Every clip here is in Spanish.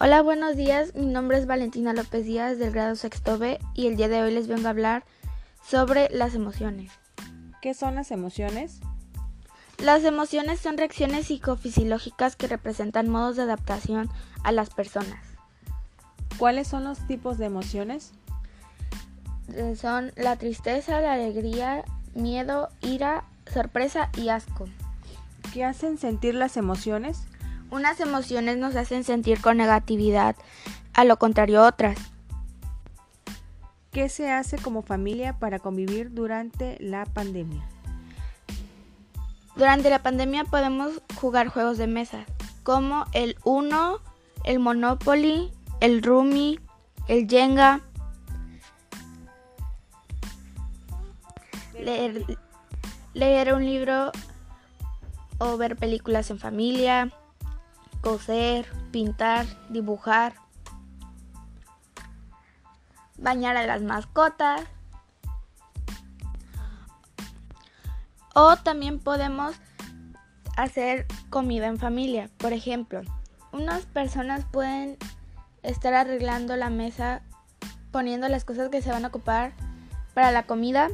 Hola, buenos días. Mi nombre es Valentina López Díaz del grado sexto B y el día de hoy les vengo a hablar sobre las emociones. ¿Qué son las emociones? Las emociones son reacciones psicofisiológicas que representan modos de adaptación a las personas. ¿Cuáles son los tipos de emociones? Eh, Son la tristeza, la alegría, miedo, ira, sorpresa y asco. ¿Qué hacen sentir las emociones? Unas emociones nos hacen sentir con negatividad, a lo contrario otras. ¿Qué se hace como familia para convivir durante la pandemia? Durante la pandemia podemos jugar juegos de mesa, como el Uno, el Monopoly, el Rumi, el Jenga. Leer, leer un libro o ver películas en familia, coser, pintar, dibujar, bañar a las mascotas. O también podemos hacer comida en familia. Por ejemplo, unas personas pueden estar arreglando la mesa poniendo las cosas que se van a ocupar para la comida.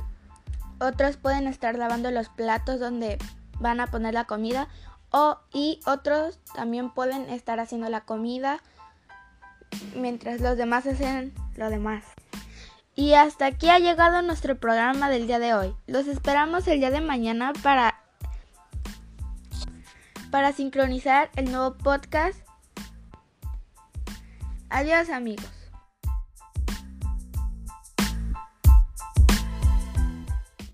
Otros pueden estar lavando los platos donde van a poner la comida. O, y otros también pueden estar haciendo la comida mientras los demás hacen lo demás. Y hasta aquí ha llegado nuestro programa del día de hoy. Los esperamos el día de mañana para para sincronizar el nuevo podcast. Adiós amigos.